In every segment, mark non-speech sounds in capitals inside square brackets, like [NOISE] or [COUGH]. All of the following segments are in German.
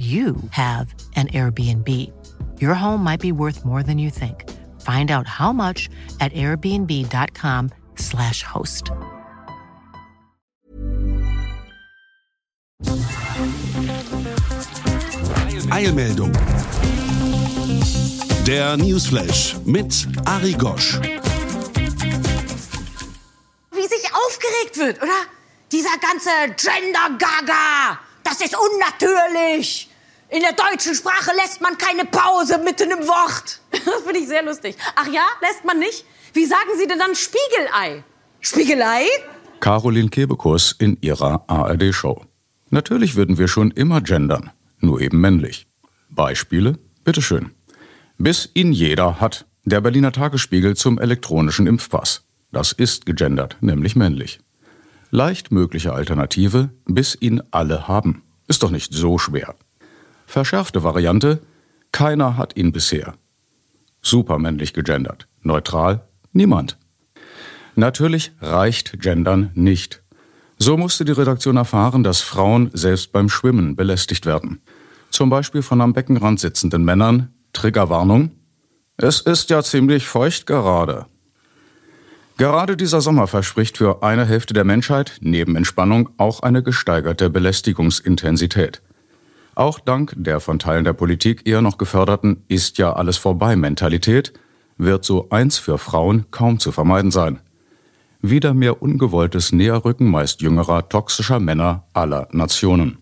you have an Airbnb. Your home might be worth more than you think. Find out how much at airbnb.com/slash host. Eilmeldung. Der Newsflash mit Ari Gosch. Wie sich aufgeregt wird, oder? Dieser ganze Gender-Gaga, das ist unnatürlich. In der deutschen Sprache lässt man keine Pause mitten im Wort. [LAUGHS] Das finde ich sehr lustig. Ach ja, lässt man nicht? Wie sagen Sie denn dann Spiegelei? Spiegelei? Caroline Kebekus in ihrer ARD-Show. Natürlich würden wir schon immer gendern, nur eben männlich. Beispiele? Bitteschön. Bis ihn jeder hat. Der Berliner Tagesspiegel zum elektronischen Impfpass. Das ist gegendert, nämlich männlich. Leicht mögliche Alternative, bis ihn alle haben. Ist doch nicht so schwer. Verschärfte Variante, keiner hat ihn bisher. Supermännlich gegendert. Neutral, niemand. Natürlich reicht Gendern nicht. So musste die Redaktion erfahren, dass Frauen selbst beim Schwimmen belästigt werden. Zum Beispiel von am Beckenrand sitzenden Männern, Triggerwarnung, es ist ja ziemlich feucht gerade. Gerade dieser Sommer verspricht für eine Hälfte der Menschheit neben Entspannung auch eine gesteigerte Belästigungsintensität. Auch dank der von Teilen der Politik eher noch geförderten Ist ja alles vorbei Mentalität wird so eins für Frauen kaum zu vermeiden sein. Wieder mehr ungewolltes Näherrücken meist jüngerer, toxischer Männer aller Nationen.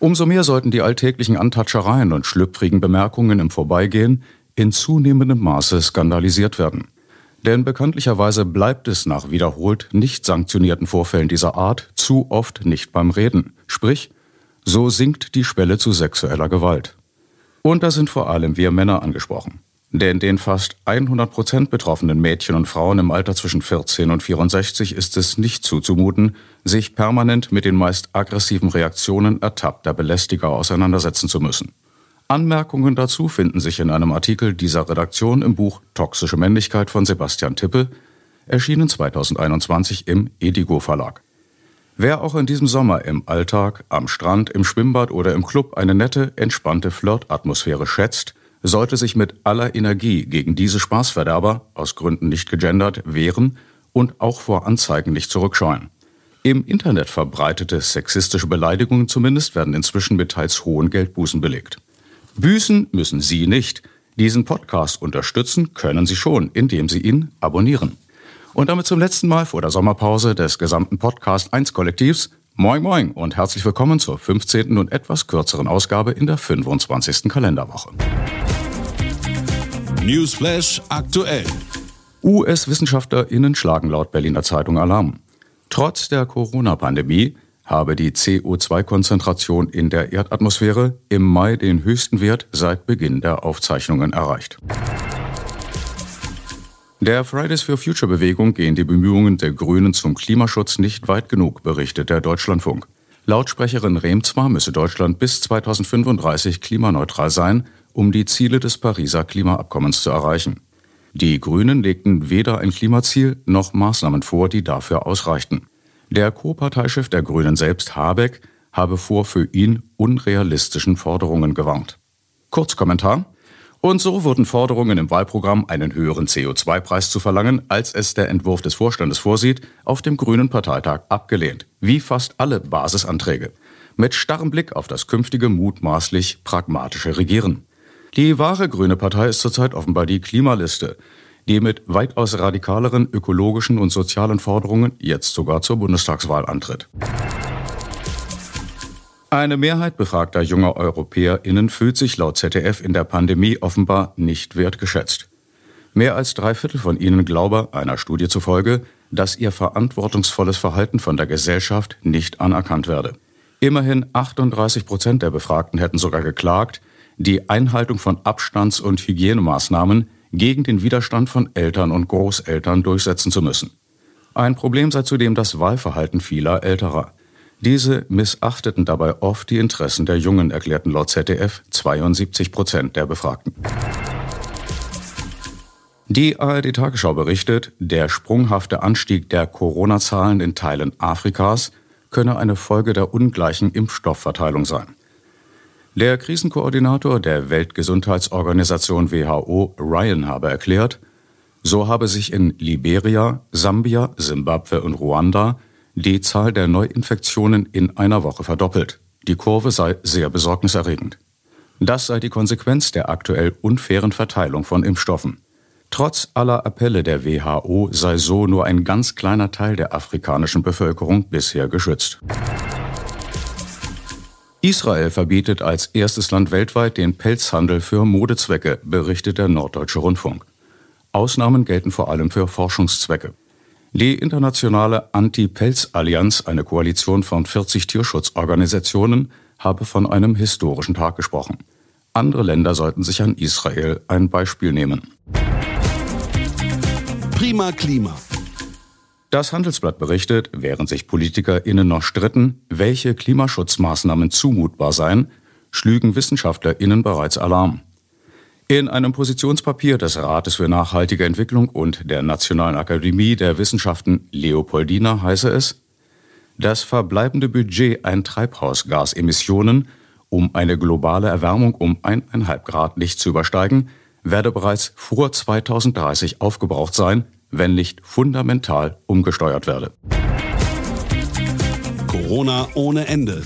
Umso mehr sollten die alltäglichen Antatschereien und schlüpfrigen Bemerkungen im Vorbeigehen in zunehmendem Maße skandalisiert werden. Denn bekanntlicherweise bleibt es nach wiederholt nicht sanktionierten Vorfällen dieser Art zu oft nicht beim Reden. Sprich, so sinkt die Schwelle zu sexueller Gewalt. Und da sind vor allem wir Männer angesprochen. Denn den fast 100 Prozent betroffenen Mädchen und Frauen im Alter zwischen 14 und 64 ist es nicht zuzumuten, sich permanent mit den meist aggressiven Reaktionen ertappter Belästiger auseinandersetzen zu müssen. Anmerkungen dazu finden sich in einem Artikel dieser Redaktion im Buch Toxische Männlichkeit von Sebastian Tippe, erschienen 2021 im Edigo Verlag. Wer auch in diesem Sommer im Alltag, am Strand, im Schwimmbad oder im Club eine nette, entspannte Flirtatmosphäre schätzt, sollte sich mit aller Energie gegen diese Spaßverderber, aus Gründen nicht gegendert, wehren und auch vor Anzeigen nicht zurückscheuen. Im Internet verbreitete sexistische Beleidigungen zumindest werden inzwischen mit teils hohen Geldbußen belegt. Büßen müssen Sie nicht. Diesen Podcast unterstützen können Sie schon, indem Sie ihn abonnieren. Und damit zum letzten Mal vor der Sommerpause des gesamten Podcast 1 Kollektivs. Moin Moin und herzlich willkommen zur 15. und etwas kürzeren Ausgabe in der 25. Kalenderwoche. Newsflash aktuell. US-WissenschaftlerInnen schlagen laut Berliner Zeitung Alarm. Trotz der Corona-Pandemie habe die CO2-Konzentration in der Erdatmosphäre im Mai den höchsten Wert seit Beginn der Aufzeichnungen erreicht. Der Fridays for Future Bewegung gehen die Bemühungen der Grünen zum Klimaschutz nicht weit genug, berichtet der Deutschlandfunk. Lautsprecherin Rehm zwar müsse Deutschland bis 2035 klimaneutral sein, um die Ziele des Pariser Klimaabkommens zu erreichen. Die Grünen legten weder ein Klimaziel noch Maßnahmen vor, die dafür ausreichten. Der Co-Parteichef der Grünen selbst, Habeck, habe vor für ihn unrealistischen Forderungen gewarnt. Kurzkommentar. Und so wurden Forderungen im Wahlprogramm, einen höheren CO2-Preis zu verlangen, als es der Entwurf des Vorstandes vorsieht, auf dem Grünen Parteitag abgelehnt. Wie fast alle Basisanträge. Mit starrem Blick auf das künftige mutmaßlich pragmatische Regieren. Die wahre Grüne Partei ist zurzeit offenbar die Klimaliste, die mit weitaus radikaleren ökologischen und sozialen Forderungen jetzt sogar zur Bundestagswahl antritt. Eine Mehrheit befragter junger EuropäerInnen fühlt sich laut ZDF in der Pandemie offenbar nicht wertgeschätzt. Mehr als drei Viertel von ihnen glaube, einer Studie zufolge, dass ihr verantwortungsvolles Verhalten von der Gesellschaft nicht anerkannt werde. Immerhin 38 Prozent der Befragten hätten sogar geklagt, die Einhaltung von Abstands- und Hygienemaßnahmen gegen den Widerstand von Eltern und Großeltern durchsetzen zu müssen. Ein Problem sei zudem das Wahlverhalten vieler Älterer. Diese missachteten dabei oft die Interessen der Jungen, erklärten laut ZDF 72 Prozent der Befragten. Die ARD Tagesschau berichtet, der sprunghafte Anstieg der Corona-Zahlen in Teilen Afrikas könne eine Folge der ungleichen Impfstoffverteilung sein. Der Krisenkoordinator der Weltgesundheitsorganisation WHO, Ryan, habe erklärt, so habe sich in Liberia, Sambia, Simbabwe und Ruanda die Zahl der Neuinfektionen in einer Woche verdoppelt. Die Kurve sei sehr besorgniserregend. Das sei die Konsequenz der aktuell unfairen Verteilung von Impfstoffen. Trotz aller Appelle der WHO sei so nur ein ganz kleiner Teil der afrikanischen Bevölkerung bisher geschützt. Israel verbietet als erstes Land weltweit den Pelzhandel für Modezwecke, berichtet der Norddeutsche Rundfunk. Ausnahmen gelten vor allem für Forschungszwecke. Die internationale Anti-Pelz-Allianz, eine Koalition von 40 Tierschutzorganisationen, habe von einem historischen Tag gesprochen. Andere Länder sollten sich an Israel ein Beispiel nehmen. Prima Klima. Das Handelsblatt berichtet, während sich PolitikerInnen noch stritten, welche Klimaschutzmaßnahmen zumutbar seien, schlügen WissenschaftlerInnen bereits Alarm. In einem Positionspapier des Rates für nachhaltige Entwicklung und der Nationalen Akademie der Wissenschaften Leopoldina heiße es, das verbleibende Budget an Treibhausgasemissionen, um eine globale Erwärmung um 1,5 Grad nicht zu übersteigen, werde bereits vor 2030 aufgebraucht sein, wenn nicht fundamental umgesteuert werde. Corona ohne Ende.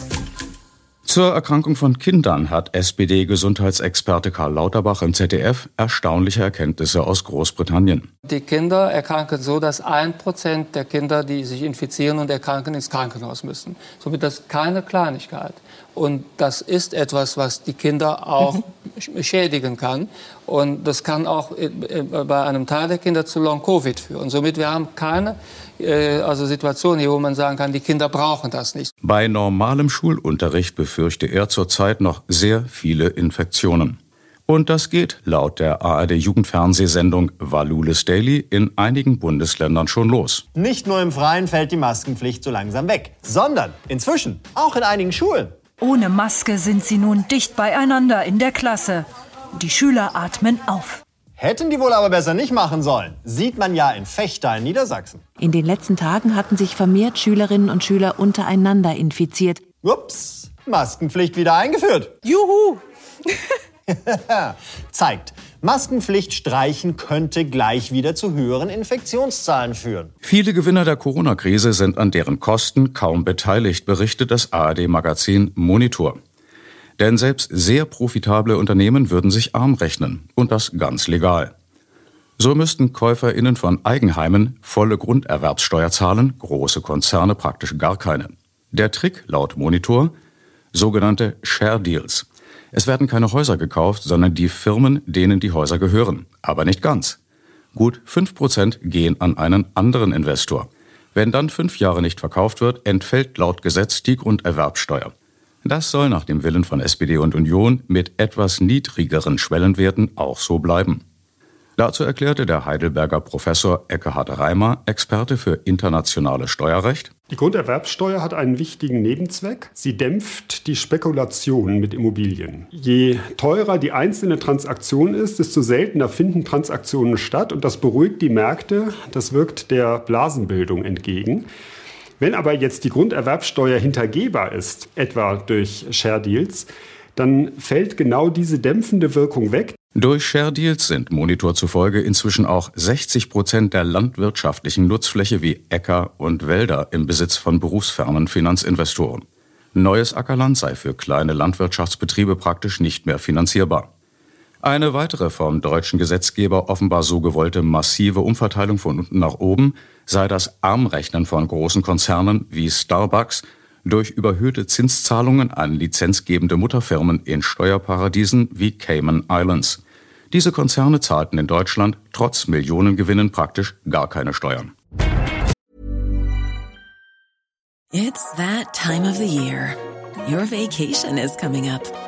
Zur Erkrankung von Kindern hat SPD-Gesundheitsexperte Karl Lauterbach im ZDF erstaunliche Erkenntnisse aus Großbritannien. Die Kinder erkranken so, dass ein Prozent der Kinder, die sich infizieren und erkranken, ins Krankenhaus müssen. Somit das keine Kleinigkeit. Und das ist etwas, was die Kinder auch [LAUGHS] schädigen kann. Und das kann auch bei einem Teil der Kinder zu Long-Covid führen. Somit wir haben keine äh, also Situation hier, wo man sagen kann, die Kinder brauchen das nicht. Bei normalem Schulunterricht befürchte er zurzeit noch sehr viele Infektionen. Und das geht laut der ARD-Jugendfernsehsendung Valulis Daily in einigen Bundesländern schon los. Nicht nur im Freien fällt die Maskenpflicht so langsam weg, sondern inzwischen auch in einigen Schulen. Ohne Maske sind sie nun dicht beieinander in der Klasse. Die Schüler atmen auf. Hätten die wohl aber besser nicht machen sollen. Sieht man ja in Fechter in Niedersachsen. In den letzten Tagen hatten sich vermehrt Schülerinnen und Schüler untereinander infiziert. Ups, Maskenpflicht wieder eingeführt. Juhu! [LAUGHS] Zeigt, Maskenpflicht streichen könnte gleich wieder zu höheren Infektionszahlen führen. Viele Gewinner der Corona-Krise sind an deren Kosten kaum beteiligt, berichtet das ARD-Magazin Monitor. Denn selbst sehr profitable Unternehmen würden sich arm rechnen. Und das ganz legal. So müssten KäuferInnen von Eigenheimen volle Grunderwerbssteuer zahlen, große Konzerne praktisch gar keine. Der Trick laut Monitor sogenannte Share Deals. Es werden keine Häuser gekauft, sondern die Firmen, denen die Häuser gehören. Aber nicht ganz. Gut 5% gehen an einen anderen Investor. Wenn dann fünf Jahre nicht verkauft wird, entfällt laut Gesetz die Grunderwerbsteuer. Das soll nach dem Willen von SPD und Union mit etwas niedrigeren Schwellenwerten auch so bleiben. Dazu erklärte der Heidelberger Professor Eckehard Reimer, Experte für internationales Steuerrecht. Die Grunderwerbssteuer hat einen wichtigen Nebenzweck. Sie dämpft die Spekulation mit Immobilien. Je teurer die einzelne Transaktion ist, desto seltener finden Transaktionen statt und das beruhigt die Märkte. Das wirkt der Blasenbildung entgegen. Wenn aber jetzt die Grunderwerbsteuer hintergehbar ist, etwa durch Share Deals, dann fällt genau diese dämpfende Wirkung weg. Durch Share Deals sind Monitor zufolge inzwischen auch 60 Prozent der landwirtschaftlichen Nutzfläche wie Äcker und Wälder im Besitz von berufsfernen Finanzinvestoren. Neues Ackerland sei für kleine Landwirtschaftsbetriebe praktisch nicht mehr finanzierbar. Eine weitere vom deutschen Gesetzgeber offenbar so gewollte massive Umverteilung von unten nach oben sei das Armrechnen von großen Konzernen wie Starbucks durch überhöhte Zinszahlungen an lizenzgebende Mutterfirmen in Steuerparadiesen wie Cayman Islands. Diese Konzerne zahlten in Deutschland trotz Millionengewinnen praktisch gar keine Steuern. It's that time of the year. Your vacation is coming up.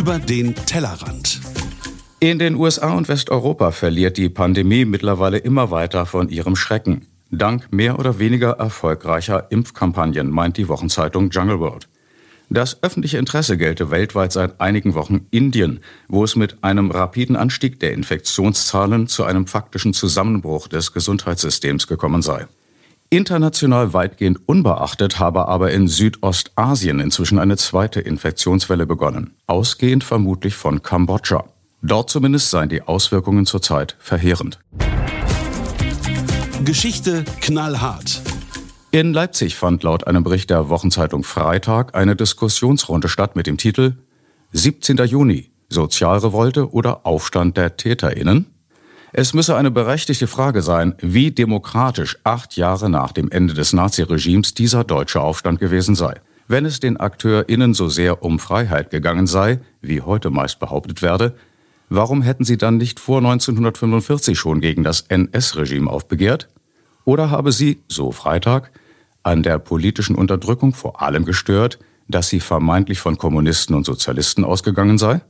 Über den Tellerrand. In den USA und Westeuropa verliert die Pandemie mittlerweile immer weiter von ihrem Schrecken. Dank mehr oder weniger erfolgreicher Impfkampagnen, meint die Wochenzeitung Jungle World. Das öffentliche Interesse gelte weltweit seit einigen Wochen Indien, wo es mit einem rapiden Anstieg der Infektionszahlen zu einem faktischen Zusammenbruch des Gesundheitssystems gekommen sei. International weitgehend unbeachtet habe aber in Südostasien inzwischen eine zweite Infektionswelle begonnen, ausgehend vermutlich von Kambodscha. Dort zumindest seien die Auswirkungen zurzeit verheerend. Geschichte knallhart. In Leipzig fand laut einem Bericht der Wochenzeitung Freitag eine Diskussionsrunde statt mit dem Titel 17. Juni Sozialrevolte oder Aufstand der TäterInnen? Es müsse eine berechtigte Frage sein, wie demokratisch acht Jahre nach dem Ende des Naziregimes dieser deutsche Aufstand gewesen sei. Wenn es den AkteurInnen so sehr um Freiheit gegangen sei, wie heute meist behauptet werde, warum hätten sie dann nicht vor 1945 schon gegen das NS-Regime aufbegehrt? Oder habe sie, so Freitag, an der politischen Unterdrückung vor allem gestört, dass sie vermeintlich von Kommunisten und Sozialisten ausgegangen sei?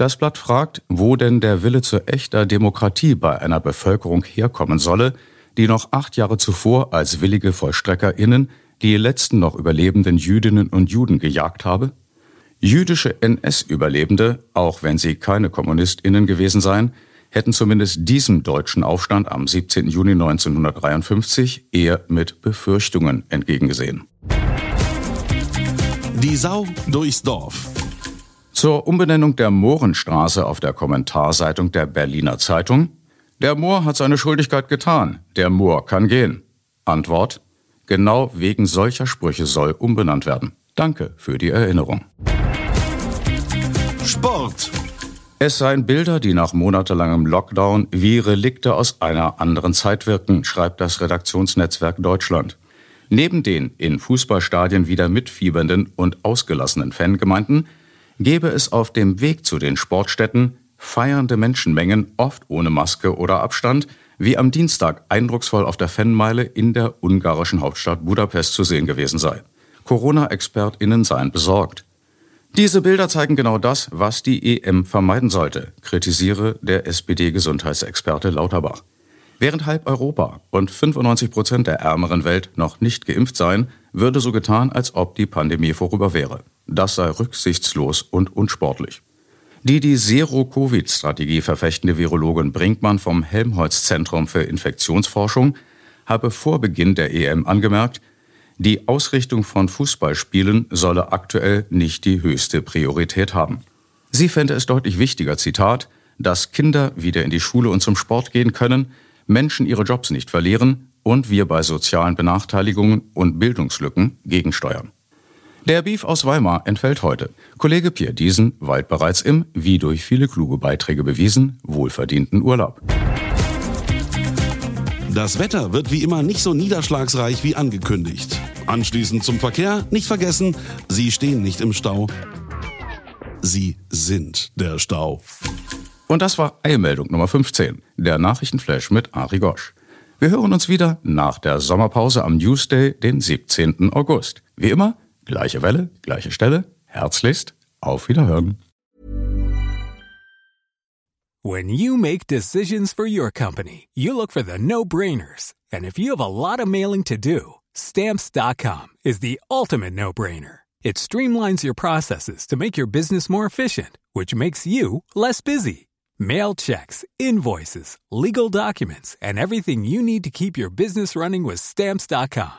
Das Blatt fragt, wo denn der Wille zu echter Demokratie bei einer Bevölkerung herkommen solle, die noch acht Jahre zuvor als willige VollstreckerInnen die letzten noch überlebenden Jüdinnen und Juden gejagt habe? Jüdische NS-Überlebende, auch wenn sie keine KommunistInnen gewesen seien, hätten zumindest diesem deutschen Aufstand am 17. Juni 1953 eher mit Befürchtungen entgegengesehen. Die Sau durchs Dorf. Zur Umbenennung der Mohrenstraße auf der Kommentarseitung der Berliner Zeitung. Der Mohr hat seine Schuldigkeit getan. Der Mohr kann gehen. Antwort. Genau wegen solcher Sprüche soll umbenannt werden. Danke für die Erinnerung. Sport. Es seien Bilder, die nach monatelangem Lockdown wie Relikte aus einer anderen Zeit wirken, schreibt das Redaktionsnetzwerk Deutschland. Neben den in Fußballstadien wieder mitfiebernden und ausgelassenen Fangemeinden gäbe es auf dem Weg zu den Sportstätten feiernde Menschenmengen, oft ohne Maske oder Abstand, wie am Dienstag eindrucksvoll auf der Fanmeile in der ungarischen Hauptstadt Budapest zu sehen gewesen sei. Corona-ExpertInnen seien besorgt. Diese Bilder zeigen genau das, was die EM vermeiden sollte, kritisiere der SPD-Gesundheitsexperte Lauterbach. Während halb Europa und 95 Prozent der ärmeren Welt noch nicht geimpft seien, würde so getan, als ob die Pandemie vorüber wäre. Das sei rücksichtslos und unsportlich. Die die Zero-Covid-Strategie verfechtende Virologin Brinkmann vom Helmholtz-Zentrum für Infektionsforschung habe vor Beginn der EM angemerkt, die Ausrichtung von Fußballspielen solle aktuell nicht die höchste Priorität haben. Sie fände es deutlich wichtiger, Zitat, dass Kinder wieder in die Schule und zum Sport gehen können, Menschen ihre Jobs nicht verlieren und wir bei sozialen Benachteiligungen und Bildungslücken gegensteuern. Der Beef aus Weimar entfällt heute. Kollege Pierre Diesen weilt bereits im, wie durch viele kluge Beiträge bewiesen, wohlverdienten Urlaub. Das Wetter wird wie immer nicht so niederschlagsreich wie angekündigt. Anschließend zum Verkehr, nicht vergessen, Sie stehen nicht im Stau. Sie sind der Stau. Und das war Eilmeldung Nummer 15, der Nachrichtenflash mit Ari Gosch. Wir hören uns wieder nach der Sommerpause am Newsday, den 17. August. Wie immer, gleiche Welle, gleiche Stelle. Herzlichst, auf Wiederhören. When you make decisions for your company, you look for the no-brainers. And if you have a lot of mailing to do, stamps.com is the ultimate no-brainer. It streamlines your processes to make your business more efficient, which makes you less busy. Mail checks, invoices, legal documents, and everything you need to keep your business running with stamps.com.